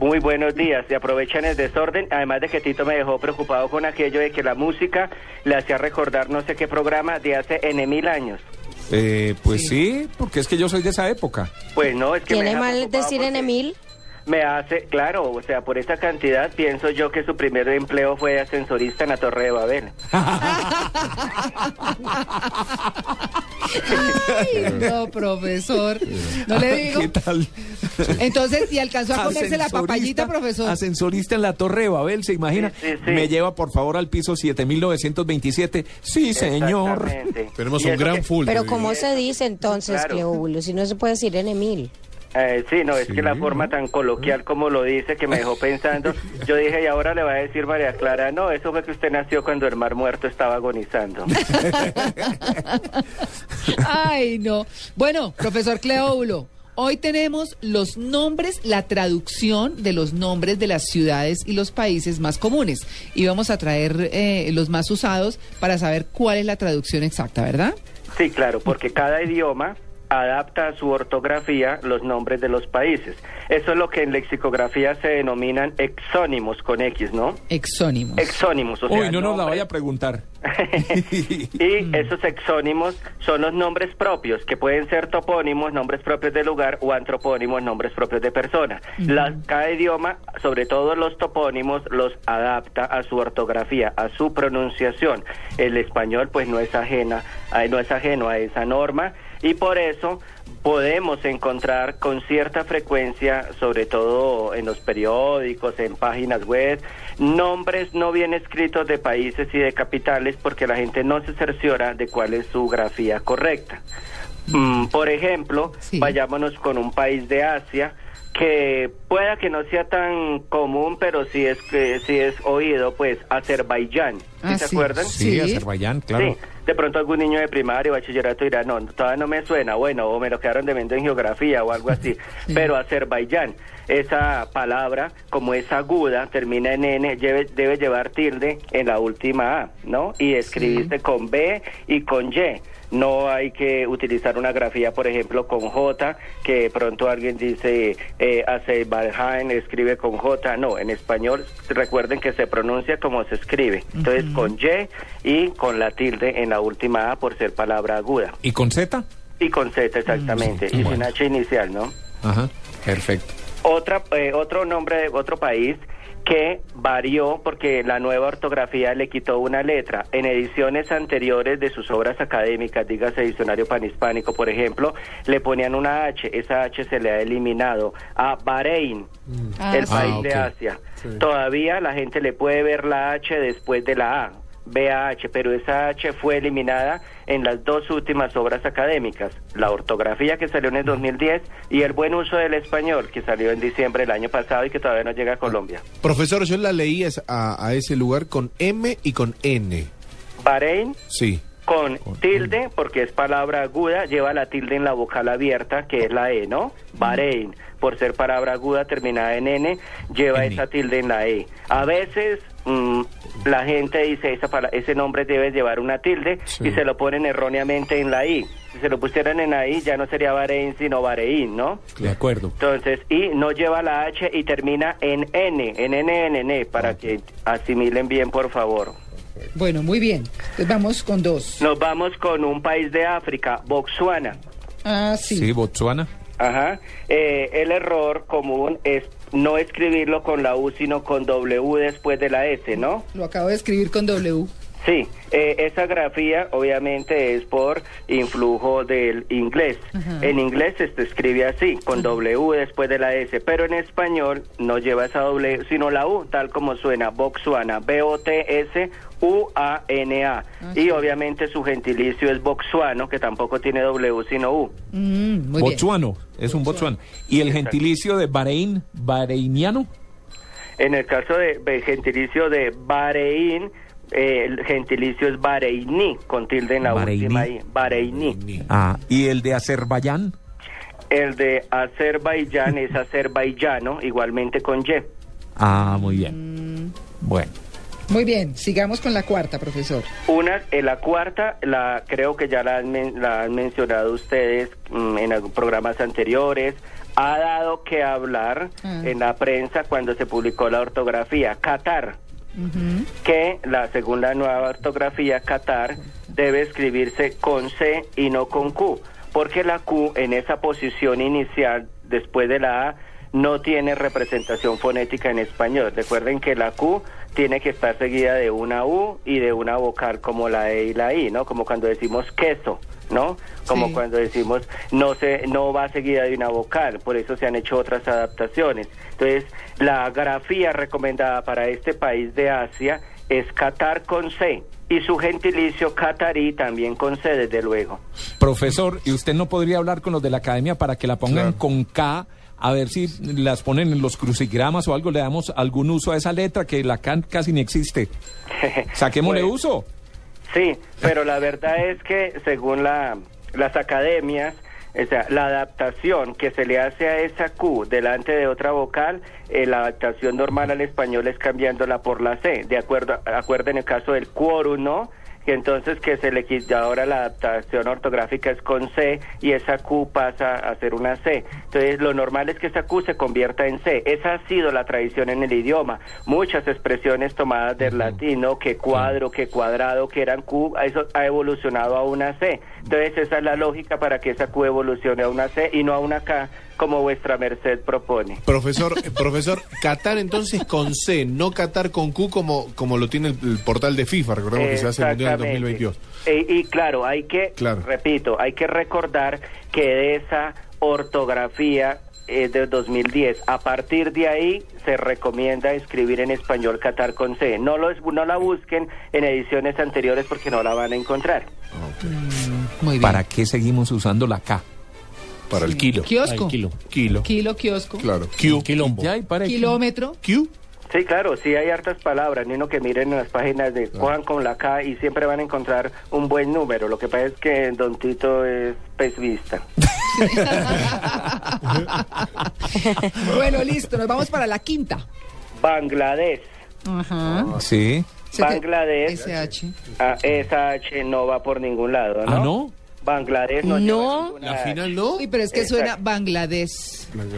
Muy buenos días. Se aprovechan el desorden, además de que Tito me dejó preocupado con aquello de que la música le hacía recordar no sé qué programa de hace N mil años. Eh, pues sí. porque es que yo soy de esa época. Pues no, es que me ¿Tiene deja mal decir en Emil? Me hace, claro, o sea, por esta cantidad pienso yo que su primer empleo fue de ascensorista en la Torre de Babel. Ay, no, profesor. No le digo. ¿Qué tal? Entonces, ¿y alcanzó a comerse la papayita, profesor? Ascensorista en la Torre de Babel, ¿se imagina? Sí, sí, sí. Me lleva, por favor, al piso 7927. Sí, señor. Exactamente. Tenemos un gran que- full. Pero ¿cómo se dice entonces, Claro. Cleóbulo? Si no se puede decir en Emil. Eh, sí, no, es que la forma tan coloquial como lo dice que me dejó pensando. Yo dije, y ahora le va a decir María Clara, no, eso fue que usted nació cuando el mar muerto estaba agonizando. Ay, no. Bueno, profesor Cleóbulo, hoy tenemos los nombres, la traducción de los nombres de las ciudades y los países más comunes. Y vamos a traer eh, los más usados para saber cuál es la traducción exacta, ¿verdad? Sí, claro, porque cada idioma adapta a su ortografía los nombres de los países. Eso es lo que en lexicografía se denominan exónimos con X, ¿no? Exónimos. Exónimos, o sea, Uy, no nos la vaya a preguntar. y esos exónimos son los nombres propios, que pueden ser topónimos, nombres propios de lugar, o antropónimos, nombres propios de persona. La- cada idioma, sobre todo los topónimos, los adapta a su ortografía, a su pronunciación. El español, pues, no es ajena, no es ajeno a esa norma, y por eso podemos encontrar con cierta frecuencia, sobre todo en los periódicos, en páginas web, nombres no bien escritos de países y de capitales porque la gente no se cerciora de cuál es su grafía correcta. Mm, por ejemplo, Sí. vayámonos con un país de Asia que pueda que no sea tan común, pero sí es que sí es oído, pues Azerbaiyán. ¿Sí Ah, se sí. acuerdan? Sí, Sí. Azerbaiyán, claro. Sí, de pronto algún niño de primaria o bachillerato dirá, no, todavía no me suena, bueno, o me lo quedaron debiendo en geografía o algo así. Pero Azerbaiyán, esa palabra, como es aguda, termina en N, debe, debe llevar tilde en la última A, ¿no? Y escribirse con B y con Y. No hay que utilizar una grafía, por ejemplo, con J, que de pronto alguien dice eh, Azerbaiyán, escribe con J. No, en español recuerden que se pronuncia como se escribe. Entonces con Y y con la tilde en la última A por ser palabra aguda. ¿Y con Z? Y con Z exactamente. Sí, y bueno. sin H inicial, ¿no? Ajá, perfecto. Otra, eh, otro nombre de otro país que varió porque la nueva ortografía le quitó una letra. En ediciones anteriores de sus obras académicas, dígase Diccionario Panhispánico, por ejemplo, le ponían una H. Esa H se le ha eliminado a Bahrein, Ah, el sí. país Ah, de. Asia. Sí. Todavía la gente le puede ver la H después de la A. BAH, pero esa H fue eliminada en las dos últimas obras académicas, la ortografía que salió en el 2010 y el buen uso del español que salió en diciembre del año pasado y que todavía no llega a Colombia. Profesor, yo la leí es- a, a ese lugar con M y con N. Bahrein Sí. con Con tilde, porque es palabra aguda, lleva la tilde en la vocal abierta, que es la E, ¿no? Bahrein, por ser palabra aguda terminada en N, lleva N. esa tilde en la E. A veces mm, la gente dice, esa pala- ese nombre debe llevar una tilde Sí. y se lo ponen erróneamente en la I. Si se lo pusieran en la I, ya no sería Bahrein, sino Bahrein, ¿no? De acuerdo. Entonces, y no lleva la H y termina en N, en N, N, N, para que asimilen bien, por favor. Bueno, muy bien. Entonces vamos con dos. Nos vamos con un país de África, Botswana. Ah, sí. Sí, Botswana. Ajá. Eh, el error común es no escribirlo con la U, sino con W después de la S, ¿no? Lo acabo de escribir con W. Sí, eh, esa grafía obviamente es por influjo del inglés. En inglés se escribe así, con W después de la S, pero en español no lleva esa W, sino la U, tal como suena, Botswana, B-O-T-S-U-A-N-A. Y obviamente su gentilicio es boxuano, que tampoco tiene W, sino U. Mm, muy bien. Botsuano, es un botsuano. ¿Y el gentilicio de Bahrein, bahreiniano? En el caso de, de gentilicio de Bahrein, eh, el gentilicio es Bahreini, con tilde en la Bahreini. última I. Bahreini. Ah, ¿y el de Azerbaiyán? El de Azerbaiyán es azerbaiyano, igualmente con Y. Ah, muy bien. Bueno. Muy bien. Sigamos con la cuarta, profesor. Una, eh, la cuarta, la creo que ya la han, men- la han mencionado ustedes mm, en programas anteriores, Ha dado que hablar Ah. en la prensa cuando se publicó la ortografía. Qatar, Que la según la nueva ortografía Qatar debe escribirse con C y no con Q, porque la Q en esa posición inicial después de la A no tiene representación fonética en español. Recuerden que la Q tiene que estar seguida de una U y de una vocal como la E y la I, ¿no? Como cuando decimos queso, ¿no? Como Sí. cuando decimos no se no va seguida de una vocal, por eso se han hecho otras adaptaciones. Entonces, la grafía recomendada para este país de Asia es Qatar con C y su gentilicio catarí también con C, desde luego. Profesor, ¿y usted no podría hablar con los de la academia para que la pongan Claro. con K? A ver si las ponen en los crucigramas o algo, le damos algún uso a esa letra que la K casi ni existe. Saquémosle Pues, uso. Sí, pero la verdad es que según la, las academias, o sea, la adaptación que se le hace a esa Q delante de otra vocal, eh, la adaptación normal al español es cambiándola por la C, de acuerdo, acuerdo en el caso del quórum, ¿no? Que entonces que se le quita ahora la adaptación ortográfica es con C y esa Q pasa a ser una C. Entonces lo normal es que esa Q se convierta en C. Esa ha sido la tradición en el idioma. Muchas expresiones tomadas del latino, que cuadro, que cuadrado, que eran Q, eso ha evolucionado a una C. Entonces esa es la lógica para que esa Q evolucione a una C y no a una K como vuestra merced propone. Profesor, eh, profesor, Qatar entonces con C, no Qatar con Q como, como lo tiene el, el portal de FIFA, recordemos que se hace el Mundial en Exactamente. 2022. E- y claro, hay que, Claro. repito, hay que recordar que de esa ortografía eh, de 2010, a partir de ahí se recomienda escribir en español Qatar con C. No, lo, es- no la busquen en ediciones anteriores porque no la van a encontrar. Muy bien. ¿Para qué seguimos usando la K? Para el kilo. Kiosco. Kilo. Kilo. Kilo, kiosco. Claro. Q. Quilombo. Ya, y para qué? Kilómetro. Q. Sí, claro, sí hay hartas palabras, ni uno que miren en las páginas de Juan con la K y siempre van a encontrar un buen número. Lo que pasa es que Don Tito es pesvista. bueno, listo. Nos vamos para la quinta. Bangladesh. Ajá. Sí. Bangladesh. SH. Ah, esa H no va por ningún lado, ¿no? ¿Ah, no? Bangladesh no. No. lleva La final no. Uy, pero es que Exacto. suena Bangladesh.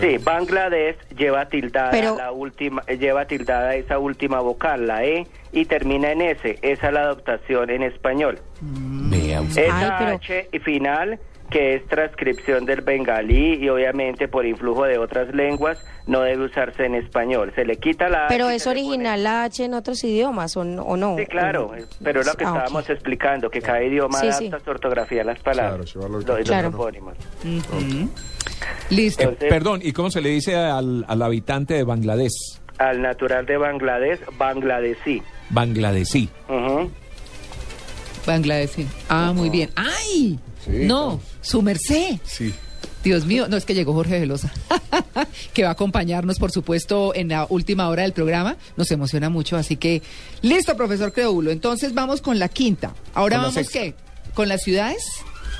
Sí, Bangladesh lleva tildada Pero- la última, eh, lleva tildada esa última vocal, la E, y termina en S. Esa es la adaptación en español. Usted. Esa Ay, pero- H final, que es transcripción del bengalí y obviamente por influjo de otras lenguas, no debe usarse en español. Se le quita la Pero H es pone- original la H en otros idiomas o no. o no? Sí, claro, O- eh, pero es lo que Ah, estábamos explicando, que cada idioma Sí, adapta sí. su ortografía a las palabras, Claro, los, los Claro. topónimos. Listo. Entonces, Perdón, ¿y cómo se le dice al, al habitante de Bangladesh? al natural de Bangladesh, bangladesí. Bangladesí. Ujú. Bangladesh. sí. Ah, muy bien. ¡Ay! Sí, no, su merced. Sí. Dios mío, no es que llegó Jorge Velosa, que va a acompañarnos, por supuesto, en la última hora del programa. Nos emociona mucho, así que listo, profesor Creúlo. Entonces vamos con la quinta. Ahora Con vamos qué? ¿Con las ciudades?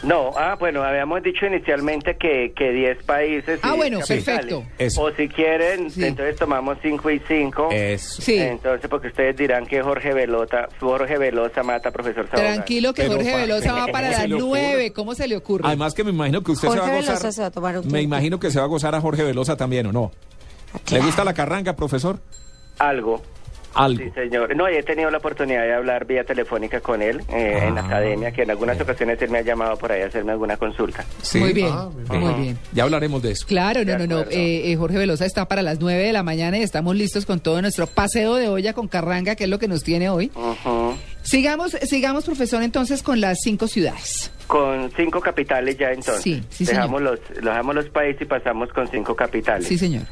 No, ah, bueno, habíamos dicho inicialmente que, que 10 países. Ah, 10 bueno, capitales. perfecto. Eso. O si quieren, Sí. entonces tomamos 5 y 5. Eso. Sí. Entonces, porque ustedes dirán que Jorge Velosa, Jorge Velosa mata a profesor Sabogal. Tranquilo que Pero Jorge pa- Velosa va para ¿cómo se las le ocurre? nueve. ¿Cómo se le ocurre? Además que me imagino que usted se Jorge va a Velosa gozar. se va a tomar un me imagino que se va a gozar a Jorge Velosa también, ¿o no? ¿Le gusta la carranga, profesor? Algo. Algo. Sí, señor. No, he tenido la oportunidad de hablar vía telefónica con él eh, en la Ah, academia, que en algunas ocasiones él me ha llamado por ahí a hacerme alguna consulta. Sí. Muy bien, Ah, muy bien. Ya hablaremos de eso. Claro, no, no, no. Eh, eh, Jorge Velosa está para las nueve de la mañana y estamos listos con todo nuestro paseo de olla con carranga, que es lo que nos tiene hoy. Sigamos, sigamos, profesor, entonces con las cinco ciudades. Con cinco capitales ya entonces. Sí, sí, dejamos los, dejamos los países y pasamos con cinco capitales. Sí, señor.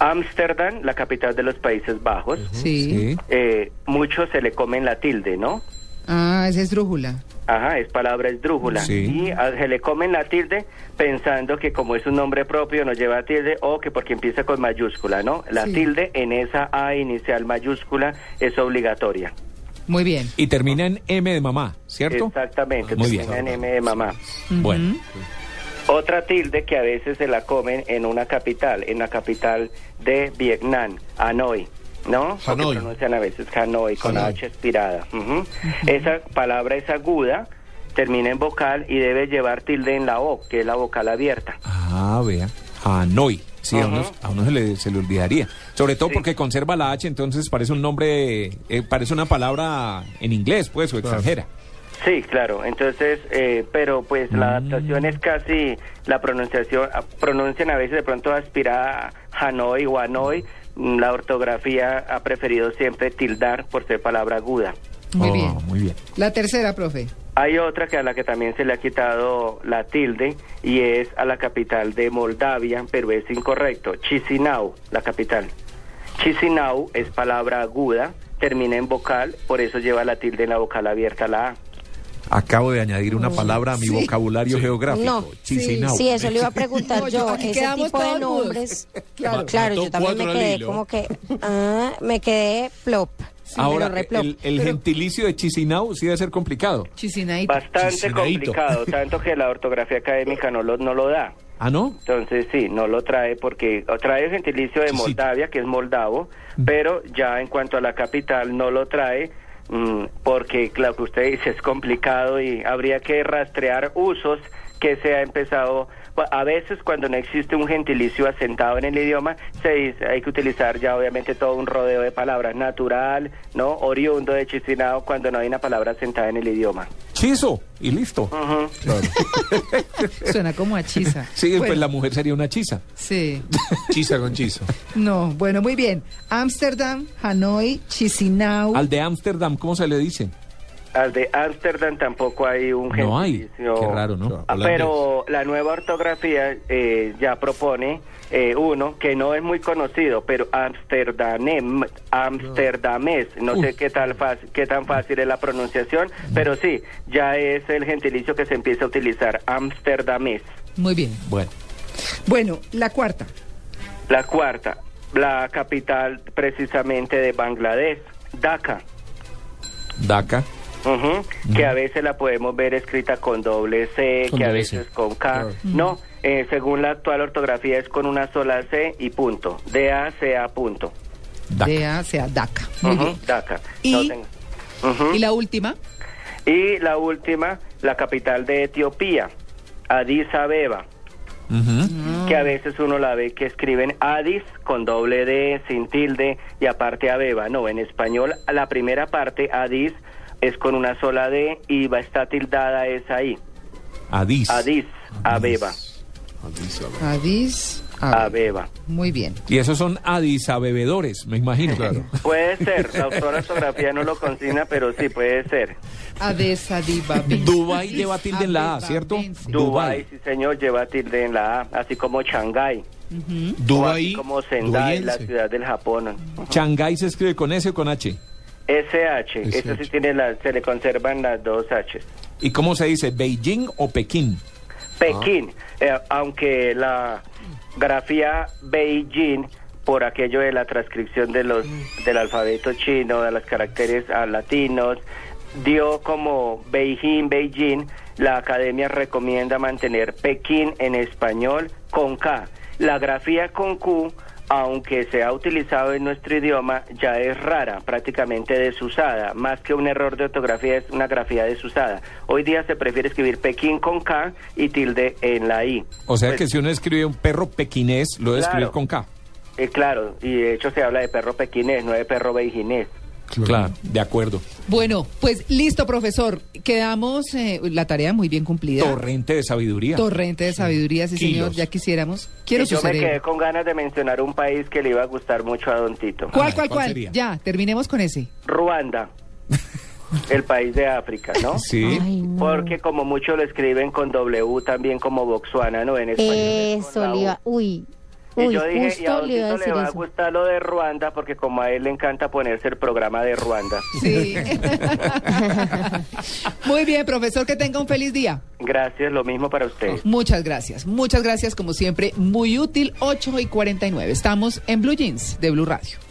Ámsterdam, la capital de los Países Bajos. Sí. Sí. Eh, mucho se le comen la tilde, ¿no? Ah, esa es drújula. Ajá, es palabra esdrújula. Sí. Y a- se le comen la tilde pensando que como es un nombre propio no lleva tilde o que porque empieza con mayúscula, ¿no? La Sí. tilde en esa A inicial mayúscula es obligatoria. Muy bien. Y termina en M de mamá, ¿cierto? Exactamente, Muy termina bien. en M de mamá. Bueno. Otra tilde que a veces se la comen en una capital, en la capital de Vietnam, Hanoi, ¿no? Porque Hanoi. pronuncian a veces Hanoi con Hanoi. H expirada. Ujú. Esa palabra es aguda, termina en vocal y debe llevar tilde en la O, que es la vocal abierta. Ah, vea. Hanoi. Sí, a, uno, Ujú. a uno se le, se le olvidaría. Sobre todo Sí. porque conserva la H, entonces parece un nombre, eh, parece una palabra en inglés, pues, o extranjera. Sí, claro. Entonces, eh, pero pues la adaptación es casi la pronunciación. a- Pronuncian a veces de pronto aspira a Hanoi o Hanoi. Mm, La ortografía ha preferido siempre tildar por ser palabra aguda. Muy Oh, bien. Muy bien. La tercera, profe. Hay otra que a la que también se le ha quitado la tilde y es a la capital de Moldavia, pero es incorrecto. Chisinau, la capital. Chisinau es palabra aguda, termina en vocal, por eso lleva la tilde en la vocal abierta, la A. Acabo de añadir una palabra a mi Sí. vocabulario geográfico. No. Chisinau. Sí, eso le iba a preguntar No, yo. Ese tipo de todos nombres. Claro. Claro, yo también me quedé como que. Ah, me quedé plop. Ahora, el, el Pero- gentilicio de Chisinau sí debe ser complicado. Chisinaito. Bastante Chisinadito. complicado, tanto que la ortografía académica no lo, no lo da. ¿Ah, no? Entonces sí, no lo trae porque trae el gentilicio de Sí, sí. Moldavia, que es moldavo, pero ya en cuanto a la capital no lo trae mm, porque claro que usted dice es complicado y habría que rastrear usos que se ha empezado a veces cuando no existe un gentilicio asentado en el idioma se dice hay que utilizar ya obviamente todo un rodeo de palabras natural no oriundo de Chisinau cuando no hay una palabra asentada en el idioma Chizo, y listo. Suena como a chisa. Sí, pues la mujer sería una chisa. Sí. Chisa con chizo. No, bueno, muy bien. Ámsterdam, Hanoi, Chisinau. Al de Ámsterdam, ¿cómo se le dice? Al de Ámsterdam tampoco hay un No hay. gentilicio. Qué raro, ¿no? Ah, pero la nueva ortografía eh, ya propone eh, uno que no es muy conocido, pero Amsterdam, Amsterdamés, no sé qué tal qué tan fácil es la pronunciación, pero sí, ya es el gentilicio que se empieza a utilizar, Amsterdamés. Muy bien. Bueno, Bueno, la cuarta. La cuarta, la capital precisamente de Bangladesh, Dhaka. Dhaka. Ujú, que a veces la podemos ver escrita con doble C, Con que a veces C. con K. Claro. No, eh, según la actual ortografía es con una sola C y punto. D-A-C-A punto. DACA. Muy Ujú, bien. Dhaka. Y- No tengo- Ujú. Y la última. Y la última, la capital de Etiopía, Addis Abeba. Ujú. que a veces uno la ve que escriben Addis con doble D, sin tilde y aparte Abeba. No, en español la primera parte Addis es con una sola D y va a estar tildada es ahí. Adis. Addis, Abeba, Addis. Abeba. Abeba. Muy bien. Y esos son Adis a bebedores, me imagino. Claro. Puede ser, la autora ortografía no lo consigna, pero sí puede ser. Addis Abeba. Dubái lleva tilde en la A, ¿cierto? Dubai, sí señor, lleva tilde en la A, así como Shanghái, así Dubai. como Sendai, la ciudad del Japón. Shanghái se escribe con S o con H. SH, eso sí SH. tiene la, se le conservan las dos H. ¿Y cómo se dice? ¿Beijing o Pekín? Pekín, eh, aunque la grafía Beijing por aquello de la transcripción de los del alfabeto chino, de los caracteres ah, latinos, dio como Beijing, Beijing, la academia recomienda mantener Pekín en español con K. La grafía con Q, aunque se ha utilizado en nuestro idioma, ya es rara, prácticamente desusada. Más que un error de ortografía, es una grafía desusada. Hoy día se prefiere escribir Pekín con K y tilde en la I. O sea Pues, que si uno escribe un perro pequinés, lo debe escribir con K. eh, claro, y de hecho se habla de perro pequinés, no de perro beijinés. Claro, de acuerdo. Bueno, pues listo, profesor. Quedamos eh, la tarea muy bien cumplida. Torrente de sabiduría. Torrente de sabiduría, sí, señor. Ya quisiéramos. Quiero yo me quedé con ganas de mencionar un país que le iba a gustar mucho a Don Tito. ¿Cuál, cuál, ¿cuál? Ya, terminemos con ese. Ruanda, el país de África, ¿no? Sí. Ay, no. Porque como muchos lo escriben con W también como Botswana, ¿no? En español. es con Eso la le U. Uy. Y yo dije, y a Don le le va a gustar lo de Ruanda porque como a él le encanta ponerse el programa de Ruanda. Sí. Muy bien, profesor, que tenga un feliz día. Gracias, lo mismo para usted. Muchas gracias. Muchas gracias, como siempre. Muy útil, 8 y 49. Estamos en Blue Jeans de Blue Radio.